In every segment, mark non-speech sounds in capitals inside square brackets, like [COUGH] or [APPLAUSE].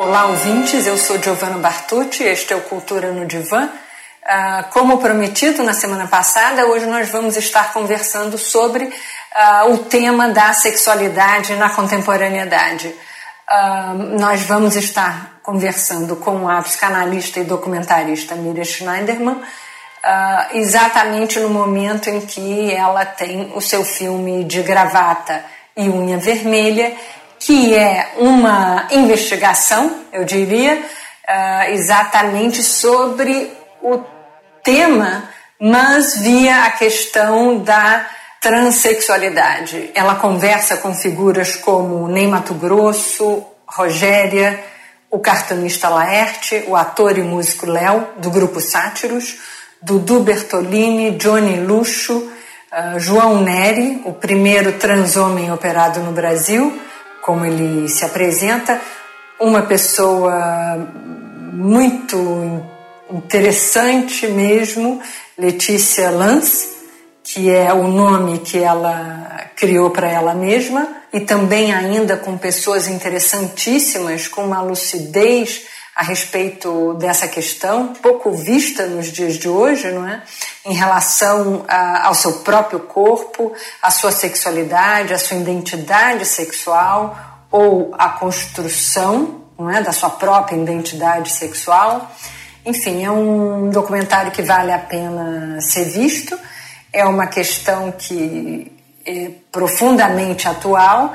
Olá, ouvintes. Eu sou Giovanna Bartucci. Este é o Cultura no Divã. Ah, como prometido na semana passada, hoje nós vamos estar conversando sobre uh, o tema da sexualidade na contemporaneidade. Uh, nós vamos estar conversando com a psicanalista e documentarista Miriam Schneiderman, exatamente no momento em que ela tem o seu filme de gravata e unha vermelha, que é uma investigação, eu diria, exatamente sobre o tema, mas via a questão da transexualidade. Ela conversa com figuras como Ney Mato Grosso, Rogéria, o cartunista Laerte, o ator e músico Léo, do grupo Sátiros, Dudu Bertolini, Johnny Luxo, uh, João Neri, o primeiro transhomem operado no Brasil, como ele se apresenta, uma pessoa muito interessante mesmo, Letícia Lance, que é o nome que ela criou para ela mesma, e também ainda com pessoas interessantíssimas, com uma lucidez a respeito dessa questão, pouco vista nos dias de hoje, não é? Em relação a, ao seu próprio corpo, à sua sexualidade, à sua identidade sexual ou à construção, não é, da sua própria identidade sexual. Enfim, é um documentário que vale a pena ser visto. É uma questão que é profundamente atual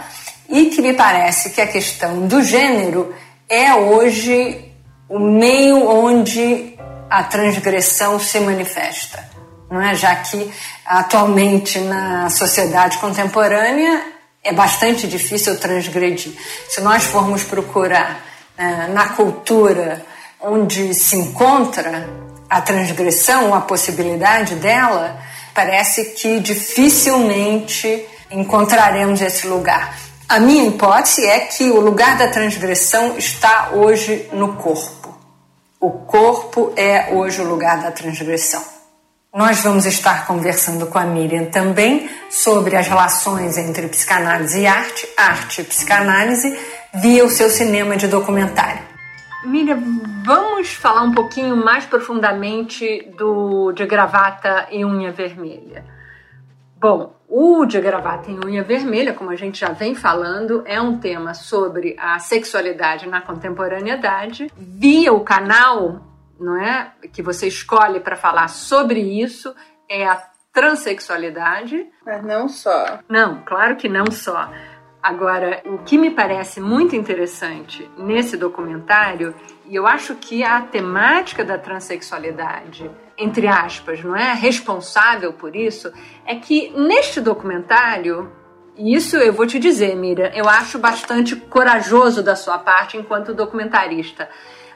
e que me parece que a questão do gênero é hoje o meio onde a transgressão se manifesta, não é? Já que atualmente na sociedade contemporânea é bastante difícil transgredir. Se nós formos procurar eh, na cultura onde se encontra a transgressão, a possibilidade dela, parece que dificilmente encontraremos esse lugar. A minha hipótese é que o lugar da transgressão está hoje no corpo. O corpo é hoje o lugar da transgressão. Nós vamos estar conversando com a Miriam também sobre as relações entre psicanálise e arte, arte e psicanálise, via o seu cinema de documentário. Miriam, vamos falar um pouquinho mais profundamente do de gravata e unha vermelha. Bom, o de gravata e unha vermelha, como a gente já vem falando, é um tema sobre a sexualidade na contemporaneidade. Via o canal, não é, que você escolhe para falar sobre isso é a transexualidade. Mas não só. Não, claro que não só. Agora, o que me parece muito interessante nesse documentário, e eu acho que a temática da transexualidade, entre aspas, não é responsável por isso, é que neste documentário, e isso eu vou te dizer, Miriam, eu acho bastante corajoso da sua parte enquanto documentarista.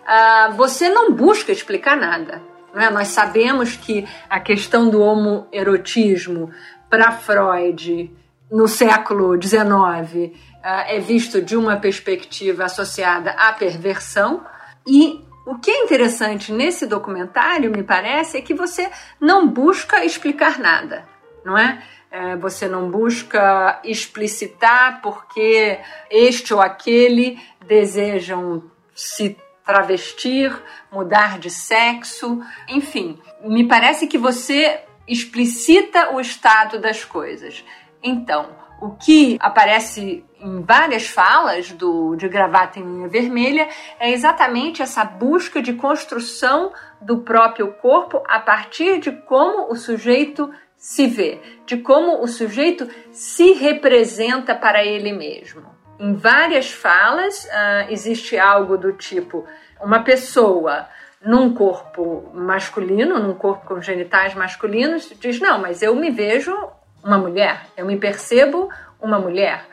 Uh, você não busca explicar nada. Não é? Nós sabemos que a questão do homoerotismo para Freud no século XIX eh, é visto de uma perspectiva associada à perversão. E o que é interessante nesse documentário, me parece, é que você não busca explicar nada, não é? é você não busca explicitar porque este ou aquele desejam se travestir, mudar de sexo, enfim. Me parece que você explicita o estado das coisas. Então, o que aparece em várias falas do de gravata em linha vermelha é exatamente essa busca de construção do próprio corpo a partir de como o sujeito se vê, de como o sujeito se representa para ele mesmo. Em várias falas uh, existe algo do tipo uma pessoa num corpo masculino, num corpo com genitais masculinos, diz: Não, mas eu me vejo uma mulher, eu me percebo uma mulher.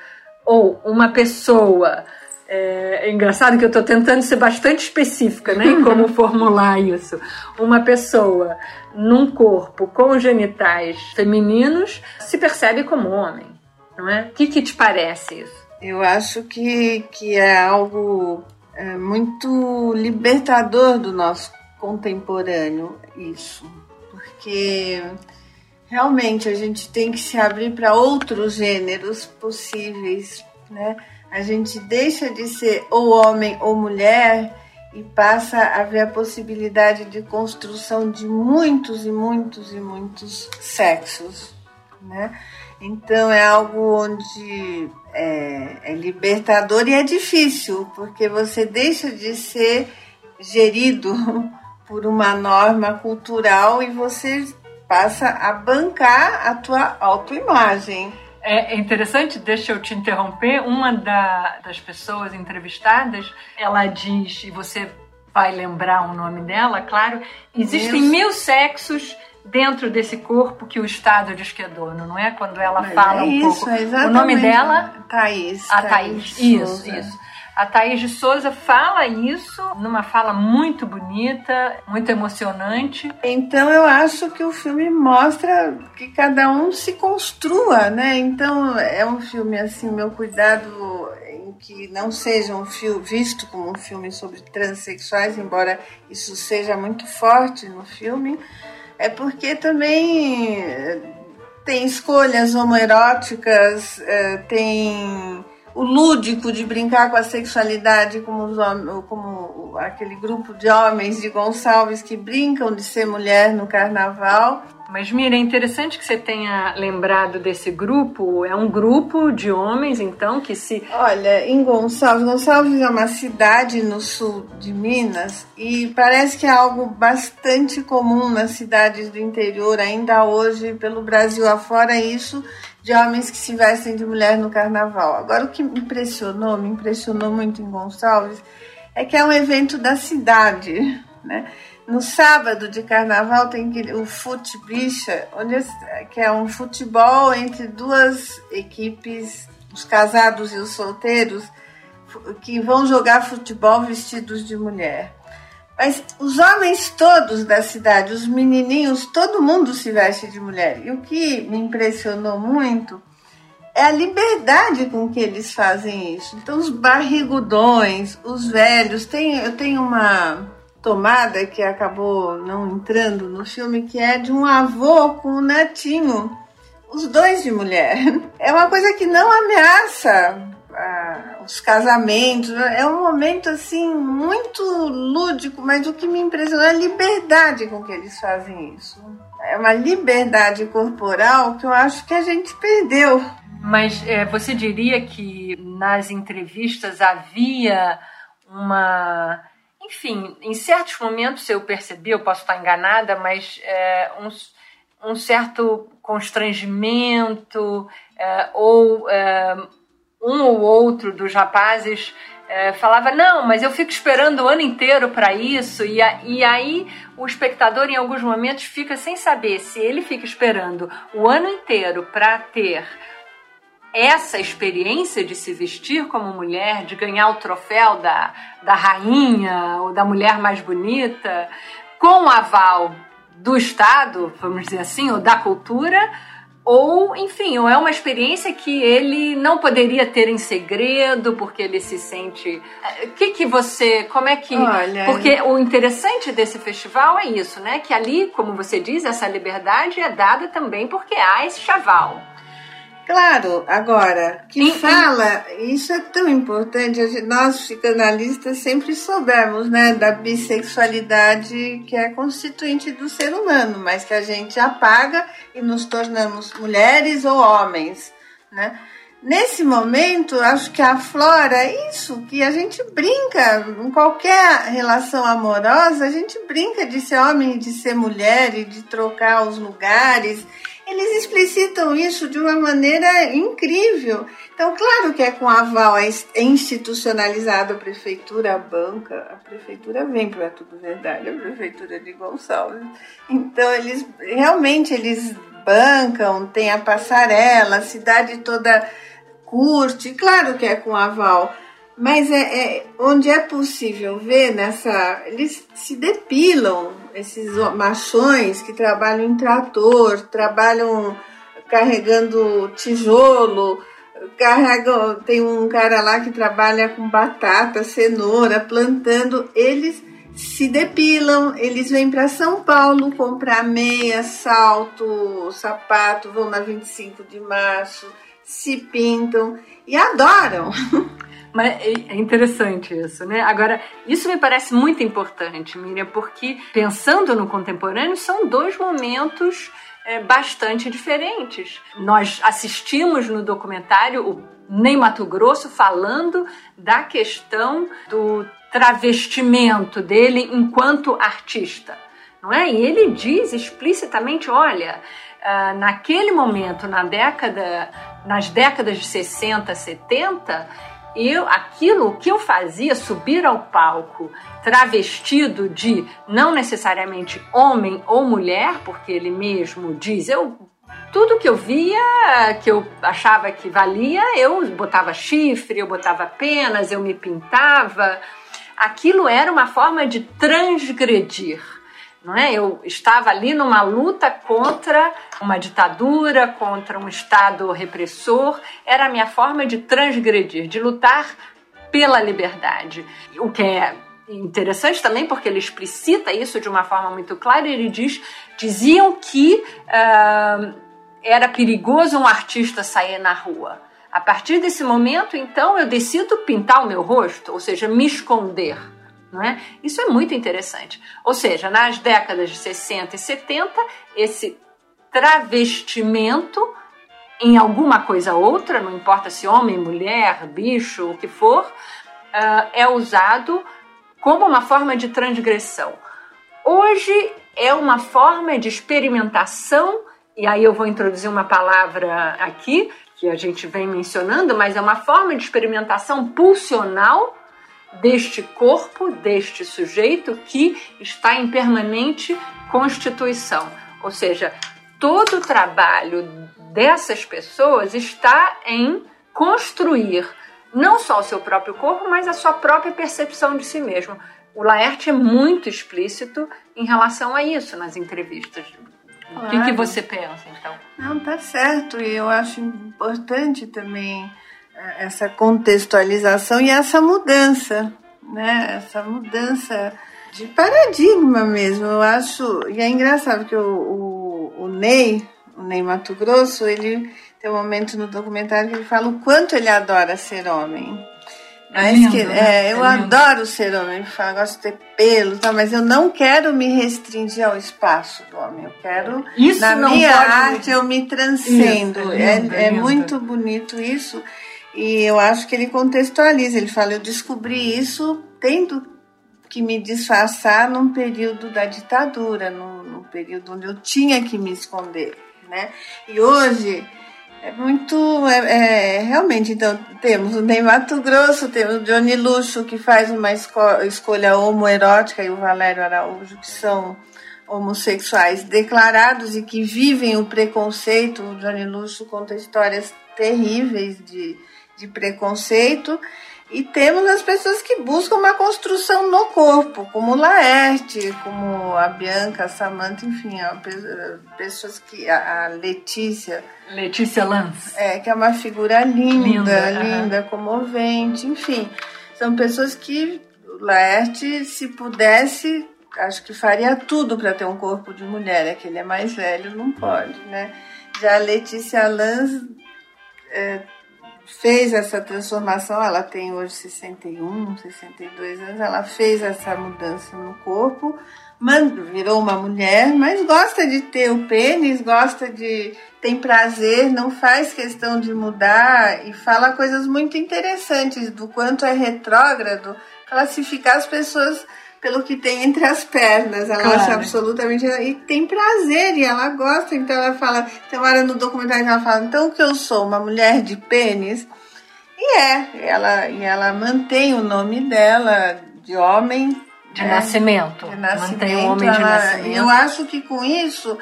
Ou uma pessoa. É, é engraçado que eu estou tentando ser bastante específica né, em como [LAUGHS] formular isso. Uma pessoa num corpo com genitais femininos se percebe como homem, não é? O que, que te parece isso? Eu acho que, que é algo é, muito libertador do nosso contemporâneo, isso. Porque realmente a gente tem que se abrir para outros gêneros possíveis, né? a gente deixa de ser ou homem ou mulher e passa a ver a possibilidade de construção de muitos e muitos e muitos sexos, né? Então é algo onde é, é libertador e é difícil, porque você deixa de ser gerido [LAUGHS] por uma norma cultural e você passa a bancar a tua autoimagem. É interessante, deixa eu te interromper. Uma da, das pessoas entrevistadas, ela diz, e você vai lembrar o nome dela, claro, existem Deus. mil sexos dentro desse corpo que o Estado diz que é dono, não é? Quando ela Mas fala é um isso, pouco. É o nome dela? Thaís. A Thaís. Thaís isso, isso. A Thaís de Souza fala isso numa fala muito bonita, muito emocionante. Então eu acho que o filme mostra que cada um se construa, né? Então é um filme assim, meu cuidado em que não seja um filme visto como um filme sobre transexuais, embora isso seja muito forte no filme, é porque também eh, tem escolhas homoeróticas, eh, tem o lúdico de brincar com a sexualidade, como, os, como aquele grupo de homens de Gonçalves que brincam de ser mulher no carnaval. Mas, Mira, é interessante que você tenha lembrado desse grupo. É um grupo de homens, então, que se. Olha, em Gonçalves, Gonçalves é uma cidade no sul de Minas e parece que é algo bastante comum nas cidades do interior, ainda hoje, pelo Brasil afora. Isso de homens que se vestem de mulher no carnaval. Agora, o que me impressionou, me impressionou muito em Gonçalves, é que é um evento da cidade, né? No sábado de carnaval tem o Fute Bicha, onde, que é um futebol entre duas equipes, os casados e os solteiros, que vão jogar futebol vestidos de mulher. Mas os homens todos da cidade, os menininhos, todo mundo se veste de mulher. E o que me impressionou muito é a liberdade com que eles fazem isso. Então, os barrigudões, os velhos, tem, eu tenho uma tomada que acabou não entrando no filme, que é de um avô com um netinho, os dois de mulher. É uma coisa que não ameaça os casamentos. É um momento assim muito lúdico, mas o que me impressionou é a liberdade com que eles fazem isso. É uma liberdade corporal que eu acho que a gente perdeu. Mas é, você diria que nas entrevistas havia uma. Enfim, em certos momentos eu percebi, eu posso estar enganada, mas é, um, um certo constrangimento é, ou é, um ou outro dos rapazes é, falava: Não, mas eu fico esperando o ano inteiro para isso. E, a, e aí o espectador, em alguns momentos, fica sem saber se ele fica esperando o ano inteiro para ter essa experiência de se vestir como mulher, de ganhar o troféu da, da rainha ou da mulher mais bonita, com o aval do Estado, vamos dizer assim, ou da cultura ou enfim, ou é uma experiência que ele não poderia ter em segredo porque ele se sente. O que que você, como é que? Olha... Porque o interessante desse festival é isso, né? Que ali, como você diz, essa liberdade é dada também porque há esse chaval. Claro, agora, que fala, isso é tão importante, nós psicanalistas sempre soubemos, né, da bissexualidade que é constituinte do ser humano, mas que a gente apaga e nos tornamos mulheres ou homens, né? Nesse momento, acho que aflora isso, que a gente brinca, em qualquer relação amorosa, a gente brinca de ser homem e de ser mulher e de trocar os lugares eles explicitam isso de uma maneira incrível. Então, claro que é com aval, é institucionalizado a prefeitura, a banca, a prefeitura vem para tudo verdade, a prefeitura de Gonçalves. Então, eles realmente eles bancam, tem a passarela, a cidade toda curte, claro que é com aval. Mas é, é, onde é possível ver nessa. Eles se depilam, esses machões que trabalham em trator, trabalham carregando tijolo, carregam. Tem um cara lá que trabalha com batata, cenoura, plantando. Eles se depilam, eles vêm para São Paulo comprar meia, salto, sapato, vão na 25 de março se pintam e adoram. [LAUGHS] Mas é, é interessante isso, né? Agora, isso me parece muito importante, Miriam, porque pensando no contemporâneo, são dois momentos é, bastante diferentes. Nós assistimos no documentário o Ney Mato Grosso falando da questão do travestimento dele enquanto artista. Não é? E ele diz explicitamente: olha, uh, naquele momento, na década, nas décadas de 60, 70, eu, aquilo que eu fazia, subir ao palco travestido de não necessariamente homem ou mulher, porque ele mesmo diz, eu tudo que eu via, que eu achava que valia, eu botava chifre, eu botava penas, eu me pintava. Aquilo era uma forma de transgredir não é? Eu estava ali numa luta contra uma ditadura, contra um Estado repressor. Era a minha forma de transgredir, de lutar pela liberdade. O que é interessante também porque ele explicita isso de uma forma muito clara. Ele diz, diziam que uh, era perigoso um artista sair na rua. A partir desse momento, então, eu decido pintar o meu rosto, ou seja, me esconder é? Isso é muito interessante. Ou seja, nas décadas de 60 e 70, esse travestimento em alguma coisa outra, não importa se homem, mulher, bicho, o que for, uh, é usado como uma forma de transgressão. Hoje é uma forma de experimentação, e aí eu vou introduzir uma palavra aqui que a gente vem mencionando, mas é uma forma de experimentação pulsional deste corpo, deste sujeito que está em permanente constituição. Ou seja, todo o trabalho dessas pessoas está em construir não só o seu próprio corpo, mas a sua própria percepção de si mesmo. O Laerte é muito explícito em relação a isso nas entrevistas. Claro. O que, que você pensa, então? Não, tá certo. E eu acho importante também essa contextualização e essa mudança, né? Essa mudança de paradigma mesmo. Eu acho. E é engraçado que o, o, o Ney, o Ney Mato Grosso, ele tem um momento no documentário que ele fala o quanto ele adora ser homem. É lindo, que, né? é, eu é adoro ser homem, ele fala, gosto de ter pelo, tá, mas eu não quero me restringir ao espaço do homem. Eu quero, isso na minha arte, eu me transcendo. Isso, é, lindo, é, é muito bonito isso. E eu acho que ele contextualiza, ele fala, eu descobri isso tendo que me disfarçar num período da ditadura, num, num período onde eu tinha que me esconder, né? E hoje é muito, é, é, realmente, então temos o Ney Mato Grosso, temos o Johnny Luxo, que faz uma escolha homoerótica, e o Valério Araújo, que são homossexuais declarados e que vivem o preconceito. O Johnny Luxo conta histórias terríveis de de preconceito e temos as pessoas que buscam uma construção no corpo, como Laerte, como a Bianca, a Samantha, enfim, pessoas que a Letícia. Letícia Lance. É, que é uma figura linda, linda, linda comovente, enfim. São pessoas que Laerte, se pudesse, acho que faria tudo para ter um corpo de mulher. É que ele é mais velho, não pode, né? Já a Letícia Lance é, fez essa transformação, ela tem hoje 61, 62 anos, ela fez essa mudança no corpo, virou uma mulher, mas gosta de ter o pênis, gosta de. tem prazer, não faz questão de mudar e fala coisas muito interessantes do quanto é retrógrado classificar as pessoas pelo que tem entre as pernas. Ela claro. acha absolutamente. E tem prazer, e ela gosta. Então ela fala. Tem uma hora no documentário que ela fala: então que eu sou uma mulher de pênis. E é, ela, e ela mantém o nome dela de homem. De né? nascimento. De nascimento. Mantém o homem ela, de nascimento. Eu acho que com isso,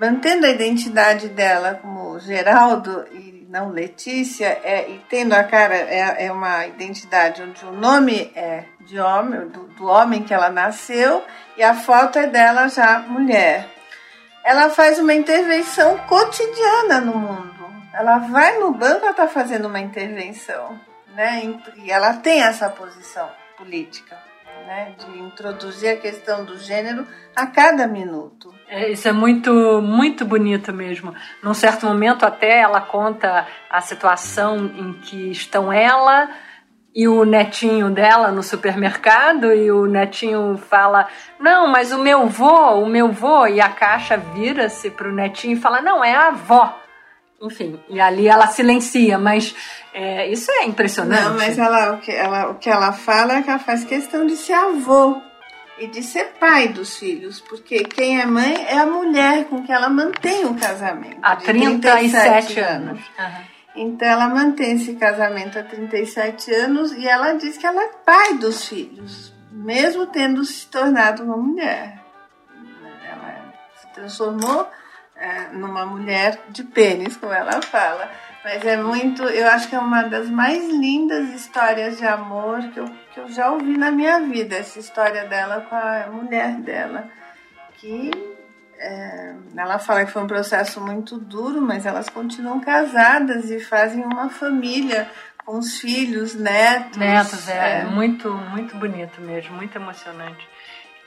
mantendo a identidade dela como Geraldo e não Letícia, é, e tendo a cara, é, é uma identidade onde o nome é de homem, do, do homem que ela nasceu, e a foto é dela já mulher. Ela faz uma intervenção cotidiana no mundo. Ela vai no banco, ela está fazendo uma intervenção, né? E ela tem essa posição política, né, de introduzir a questão do gênero a cada minuto. É, isso é muito, muito bonito mesmo. Num certo momento, até ela conta a situação em que estão ela e o netinho dela no supermercado e o netinho fala: Não, mas o meu vô, o meu vô, e a caixa vira-se para o netinho e fala: Não, é a avó. Enfim, e ali ela silencia, mas é, isso é impressionante. Não, mas ela o, que ela, o que ela fala é que ela faz questão de ser avô e de ser pai dos filhos, porque quem é mãe é a mulher com que ela mantém o casamento. Há 37 anos. Uhum. Então ela mantém esse casamento há 37 anos e ela diz que ela é pai dos filhos, mesmo tendo se tornado uma mulher. Ela se transformou é, numa mulher de pênis, como ela fala. Mas é muito, eu acho que é uma das mais lindas histórias de amor que eu, que eu já ouvi na minha vida, essa história dela com a mulher dela. Que é, ela fala que foi um processo muito duro, mas elas continuam casadas e fazem uma família com os filhos, netos. Netos, é, é. muito, muito bonito mesmo, muito emocionante.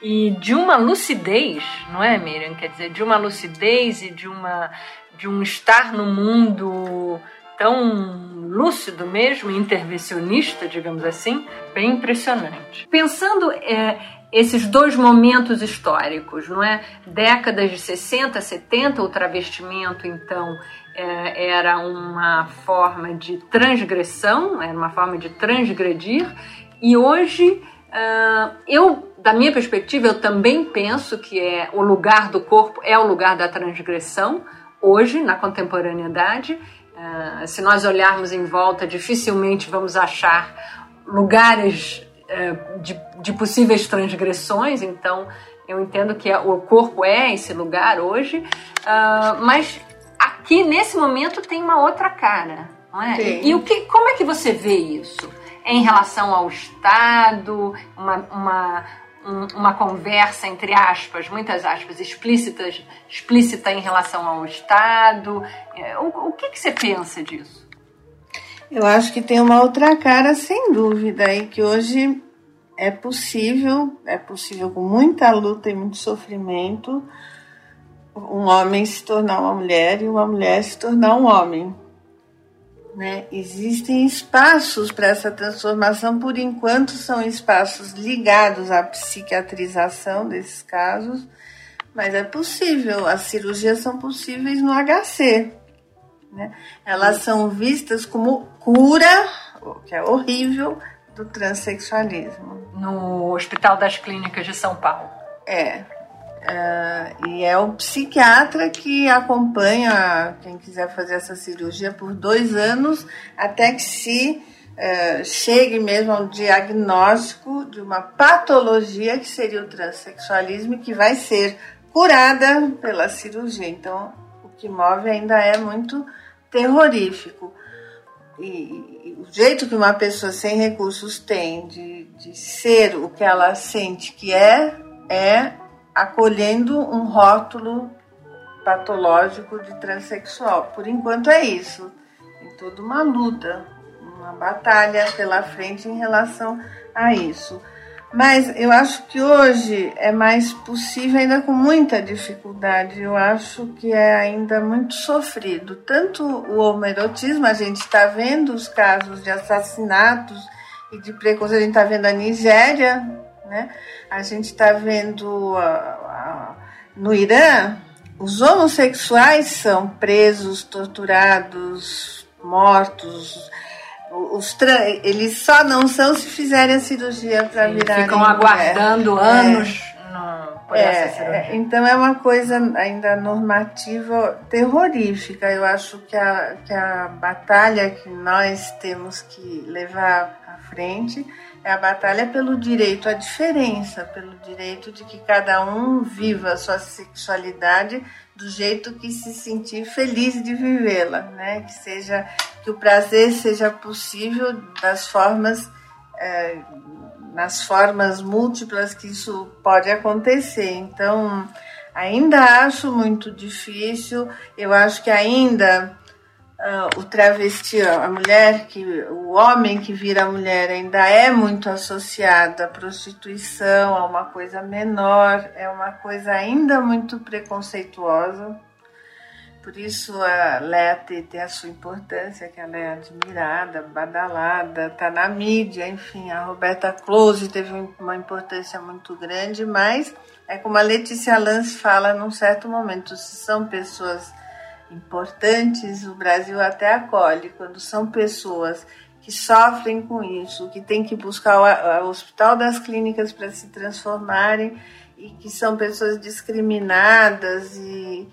E de uma lucidez, não é, Miriam? Quer dizer, de uma lucidez e de, uma, de um estar no mundo tão lúcido mesmo, intervencionista, digamos assim, bem impressionante. Pensando é, esses dois momentos históricos, não é? Décadas de 60, 70, o travestimento, então, é, era uma forma de transgressão, era uma forma de transgredir, e hoje, uh, eu, da minha perspectiva, eu também penso que é o lugar do corpo é o lugar da transgressão, hoje, na contemporaneidade. Uh, se nós olharmos em volta, dificilmente vamos achar lugares é, de, de possíveis transgressões, então eu entendo que o corpo é esse lugar hoje, uh, mas aqui nesse momento tem uma outra cara, não é? E, e, o que, como é que você vê isso? Em relação ao Estado, uma, uma, um, uma conversa, entre aspas, muitas aspas, explícitas, explícita em relação ao Estado. É, o, o que, que você pensa disso? Eu acho que tem uma outra cara, sem dúvida, e que hoje é possível, é possível com muita luta e muito sofrimento, um homem se tornar uma mulher e uma mulher se tornar um homem. Né? Existem espaços para essa transformação, por enquanto são espaços ligados à psiquiatrização desses casos, mas é possível, as cirurgias são possíveis no HC, né? Elas são vistas como cura, o que é horrível, do transexualismo. No Hospital das Clínicas de São Paulo. É. Uh, e é o psiquiatra que acompanha quem quiser fazer essa cirurgia por dois anos até que se uh, chegue mesmo ao diagnóstico de uma patologia que seria o transexualismo e que vai ser curada pela cirurgia. Então, o que move ainda é muito terrorífico. E, e, o jeito que uma pessoa sem recursos tem de, de ser o que ela sente que é, é acolhendo um rótulo patológico de transexual. Por enquanto é isso. Tem toda uma luta, uma batalha pela frente em relação a isso. Mas eu acho que hoje é mais possível, ainda com muita dificuldade. Eu acho que é ainda muito sofrido. Tanto o homoerotismo, a gente está vendo os casos de assassinatos e de preconceito, a gente está vendo a Nigéria, né? a gente está vendo a, a, no Irã, os homossexuais são presos, torturados, mortos os eles só não são se fizerem a cirurgia para virar. Ficam aguardando é. anos é, no, é. Então é uma coisa ainda normativa terrorífica. Eu acho que a, que a batalha que nós temos que levar à frente é a batalha pelo direito à diferença, pelo direito de que cada um viva a sua sexualidade do jeito que se sentir feliz de vivê-la, né? Que seja que o prazer seja possível das formas é, nas formas múltiplas que isso pode acontecer. Então, ainda acho muito difícil. Eu acho que ainda uh, o travesti, a mulher que o homem que vira mulher ainda é muito associado à prostituição, a uma coisa menor, é uma coisa ainda muito preconceituosa. Por isso a Lete tem a sua importância, que ela é admirada, badalada, está na mídia, enfim, a Roberta Close teve uma importância muito grande, mas é como a Letícia Lance fala num certo momento, se são pessoas importantes, o Brasil até acolhe, quando são pessoas que sofrem com isso, que têm que buscar o, Hospital das Clínicas para se transformarem e que são pessoas discriminadas e,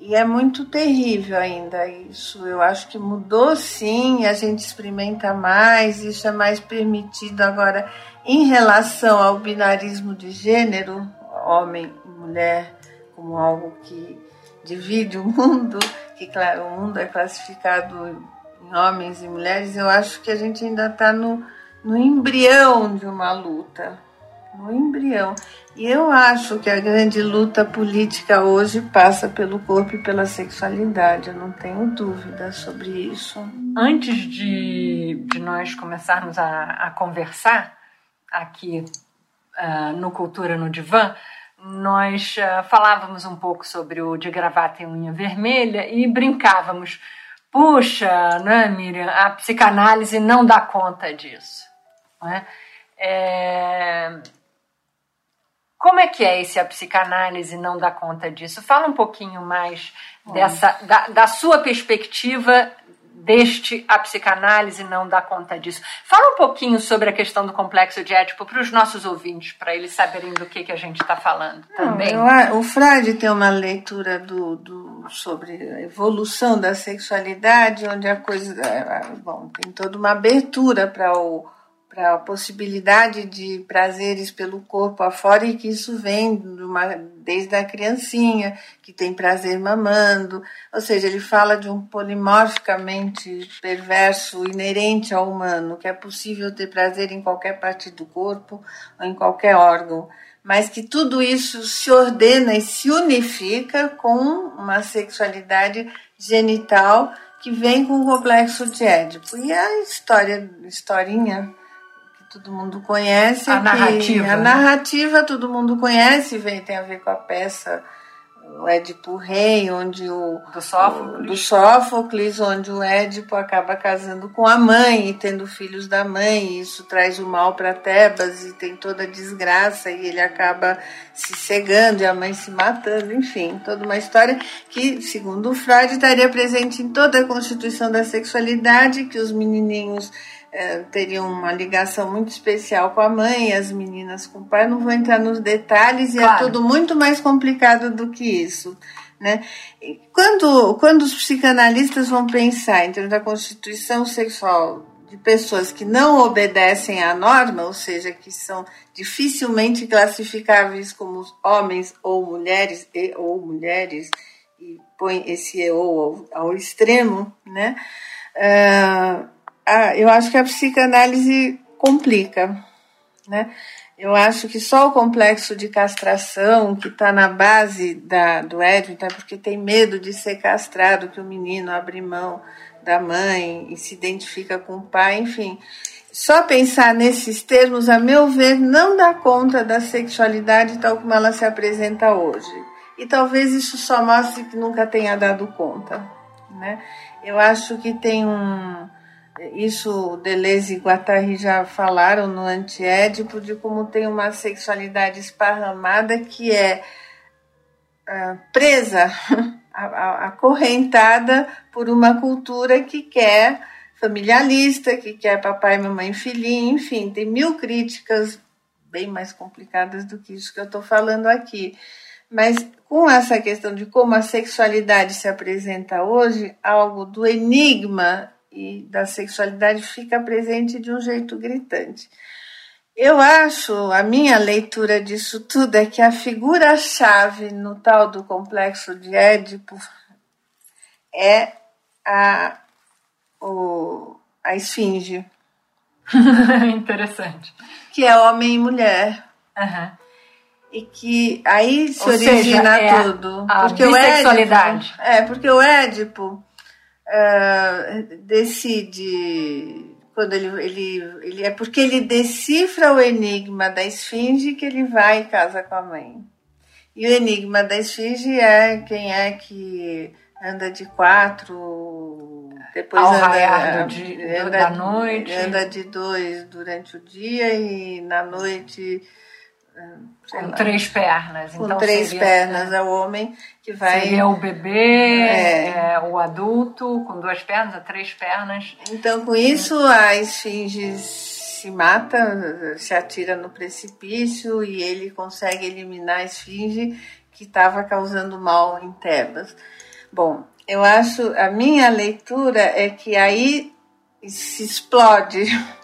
e é muito terrível ainda isso. Eu acho que mudou sim, a gente experimenta mais, isso é mais permitido agora em relação ao binarismo de gênero, homem e mulher, como algo que divide o mundo, que claro, o mundo é classificado em homens e mulheres, eu acho que a gente ainda está no, no embrião de uma luta. No embrião. E eu acho que a grande luta política hoje passa pelo corpo e pela sexualidade, eu não tenho dúvida sobre isso. Antes de, de nós começarmos a, a conversar aqui uh, no Cultura no Divã, nós uh, falávamos um pouco sobre o de gravata e unha vermelha e brincávamos. Puxa, né, Miriam, a psicanálise não dá conta disso. Né? É... Como é que é esse a psicanálise não dá conta disso? Fala um pouquinho mais dessa, da, da sua perspectiva deste a psicanálise não dá conta disso. Fala um pouquinho sobre a questão do complexo de Édipo para os nossos ouvintes, para eles saberem do que, que a gente está falando também. Não, o Freud tem uma leitura do, do, sobre a evolução da sexualidade, onde a coisa. É, bom, tem toda uma abertura para o para a possibilidade de prazeres pelo corpo afora e que isso vem uma, desde a criancinha, que tem prazer mamando. Ou seja, ele fala de um polimorficamente perverso inerente ao humano, que é possível ter prazer em qualquer parte do corpo ou em qualquer órgão, mas que tudo isso se ordena e se unifica com uma sexualidade genital que vem com o complexo de Édipo. E a história, historinha todo mundo conhece. A narrativa. A né? narrativa todo mundo conhece, vem, tem a ver com a peça o Édipo Rei, onde o do Sófocles. O, do Sófocles, onde o Édipo acaba casando com a mãe e tendo filhos da mãe, e isso traz o mal para Tebas e tem toda a desgraça e ele acaba se cegando e a mãe se matando, enfim, toda uma história que, segundo o Freud, estaria presente em toda a constituição da sexualidade, que os menininhos é, teriam uma ligação muito especial com a mãe, as meninas com o pai. Não vou entrar nos detalhes, e é claro. tudo muito mais complicado do que isso. Né? Quando, quando os psicanalistas vão pensar em termos da constituição sexual de pessoas que não obedecem à norma, ou seja, que são dificilmente classificáveis como homens ou mulheres e ou mulheres e põe esse ou ao, ao extremo, né? Uh, eu acho que a psicanálise complica, né? Eu acho que só o complexo de castração que está na base da, do Edwin, é porque tem medo de ser castrado, que o menino abre mão da mãe e se identifica com o pai, enfim. Só pensar nesses termos, a meu ver, não dá conta da sexualidade tal como ela se apresenta hoje. E talvez isso só mostre que nunca tenha dado conta. Né? Eu acho que tem um, isso Deleuze e Guattari já falaram no Antiédipo de como tem uma sexualidade esparramada que é uh, presa, [LAUGHS] acorrentada por uma cultura que quer familiarista, que quer papai, mamãe, filhinho, enfim, tem mil críticas bem mais complicadas do que isso que eu estou falando aqui. Mas com essa questão de como a sexualidade se apresenta hoje, algo do enigma e da sexualidade fica presente de um jeito gritante. Eu acho, a minha leitura disso tudo é que a figura-chave no tal do complexo de Édipo é a, o, a esfinge. [LAUGHS] Interessante. Que é homem e mulher. Uhum. E que aí se Ou origina seja, é tudo. A, a porque o Édipo, é, porque o Édipo uh, decide quando ele, ele, ele é porque ele decifra o enigma da esfinge que ele vai e casa com a mãe. E o enigma da esfinge é quem é que anda de quatro, depois Ao anda, de, anda, da noite. Anda de dois durante o dia e na noite com lá, três pernas. Com então três seria, pernas é o homem que vai. Seria o bebê, é. É, o adulto, com duas pernas, três pernas. Então, com isso, a esfinge se mata, se atira no precipício e ele consegue eliminar a esfinge que estava causando mal em Tebas. Bom, eu acho, a minha leitura é que aí se explode [LAUGHS]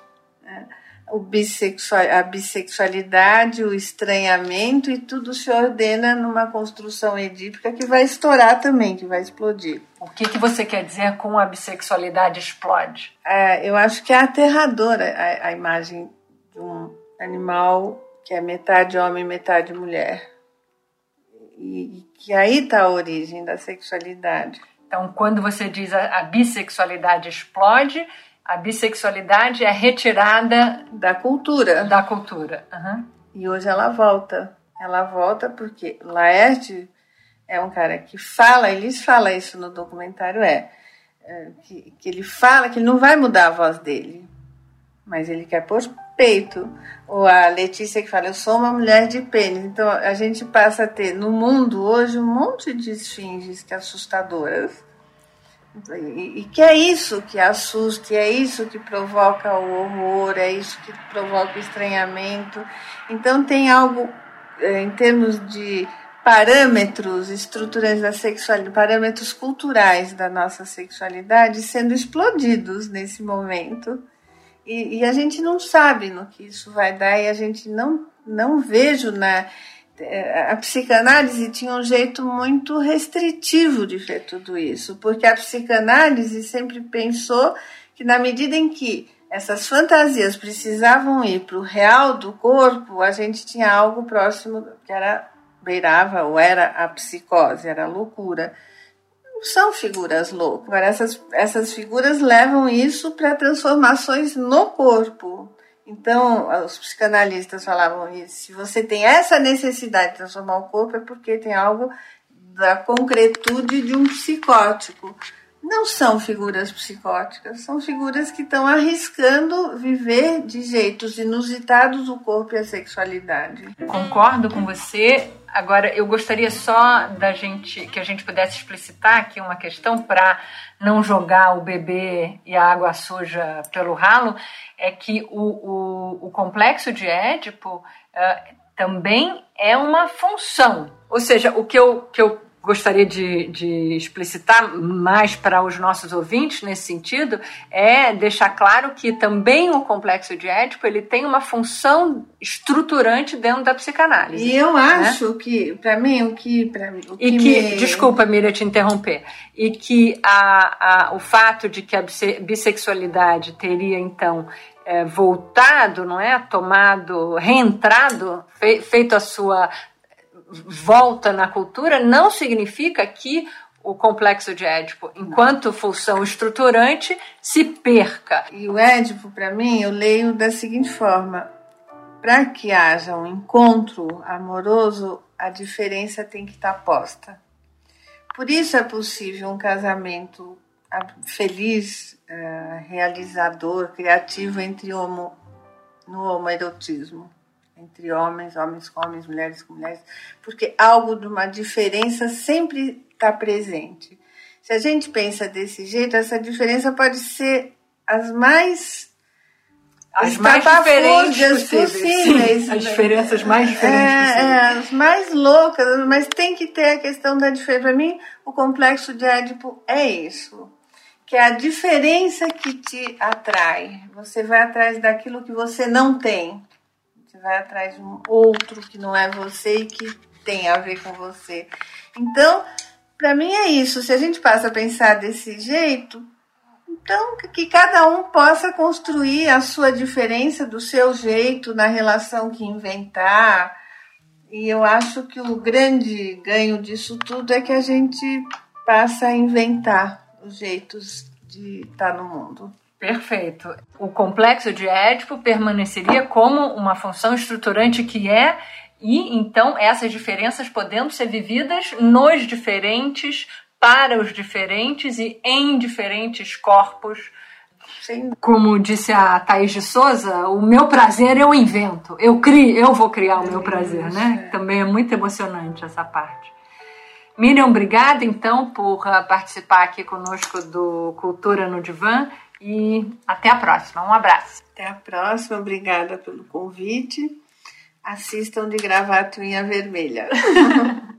o bissexual, a bissexualidade, o estranhamento e tudo se ordena numa construção edípica que vai estourar também, que vai explodir. O que, que você quer dizer com a bissexualidade explode? É, eu acho que é aterradora a, a imagem de um animal que é metade homem, metade mulher. E, e que aí está a origem da sexualidade. Então, quando você diz a, a bissexualidade explode, a bissexualidade é retirada da cultura. Da cultura. Uhum. E hoje ela volta. Ela volta porque Laerte é um cara que fala, eles fala isso no documentário, é, é que, que, ele fala que ele não vai mudar a voz dele, mas ele quer pôr peito. Ou a Letícia que fala, eu sou uma mulher de pênis. Então a gente passa a ter no mundo hoje um monte de esfinges que assustadoras e, que é isso que assusta, é isso que provoca o horror, é isso que provoca o estranhamento. Então tem algo é, em termos de parâmetros estruturais da sexualidade, parâmetros culturais da nossa sexualidade sendo explodidos nesse momento. E, e, a gente não sabe no que isso vai dar e a gente não, não vejo na a psicanálise tinha um jeito muito restritivo de ver tudo isso, porque a psicanálise sempre pensou que na medida em que essas fantasias precisavam ir para o real do corpo, a gente tinha algo próximo que era beirava ou era a psicose, era a loucura. Não são figuras loucas. Essas, essas figuras levam isso para transformações no corpo. Então, os psicanalistas falavam isso. Se você tem essa necessidade de transformar o corpo, é porque tem algo da concretude de um psicótico. Não são figuras psicóticas, são figuras que estão arriscando viver de jeitos inusitados o corpo e a sexualidade. Concordo com você. Agora, eu gostaria só da gente que a gente pudesse explicitar aqui uma questão para não jogar o bebê e a água suja pelo ralo, é que o, o, o complexo de Édipo uh, também é uma função. Ou seja, o que eu, que eu gostaria de, de explicitar mais para os nossos ouvintes nesse sentido é deixar claro que também o complexo de Édipo ele tem uma função estruturante dentro da psicanálise. E eu né? acho que, para mim, o que. Pra, o e que, me... desculpa, Miriam, te interromper, e que a, a, o fato de que a bissexualidade teria, então, é, voltado, não é? Tomado, reentrado, fe, feito a sua volta na cultura, não significa que o complexo de Édipo, enquanto função estruturante, se perca. E o Édipo, para mim, eu leio da seguinte forma: para que haja um encontro amoroso, a diferença tem que estar tá posta. Por isso é possível um casamento feliz, eh, realizador, criativo entre homo, no homoerotismo entre homens, homens com homens, mulheres com mulheres, porque algo de uma diferença sempre está presente. Se a gente pensa desse jeito, essa diferença pode ser as mais as mais diferentes possíveis. As diferenças mais diferentes é, é, as mais loucas, mas tem que ter a questão da diferença. Para mim, o complexo de Édipo é isso, que é a diferença que te atrai. Você vai atrás daquilo que você não tem vai atrás de um outro que não é você e que tem a ver com você. Então, para mim é isso. Se a gente passa a pensar desse jeito, então que cada um possa construir a sua diferença do seu jeito na relação que inventar. E eu acho que o grande ganho disso tudo é que a gente passa a inventar os jeitos de estar no mundo. Perfeito. O complexo de Édipo permaneceria como uma função estruturante que é, e então essas diferenças podendo ser vividas nos diferentes, para os diferentes e em diferentes corpos. Sim. Como disse a Thaís de Souza, o meu prazer eu invento, eu crio, eu vou criar o meu prazer, né? Também é muito emocionante essa parte. Miriam, obrigada então por ah, participar aqui conosco do Cultura no Divã e até a próxima. Um abraço. Até a próxima, obrigada pelo convite. Assistam de gravata unha vermelha. [LAUGHS]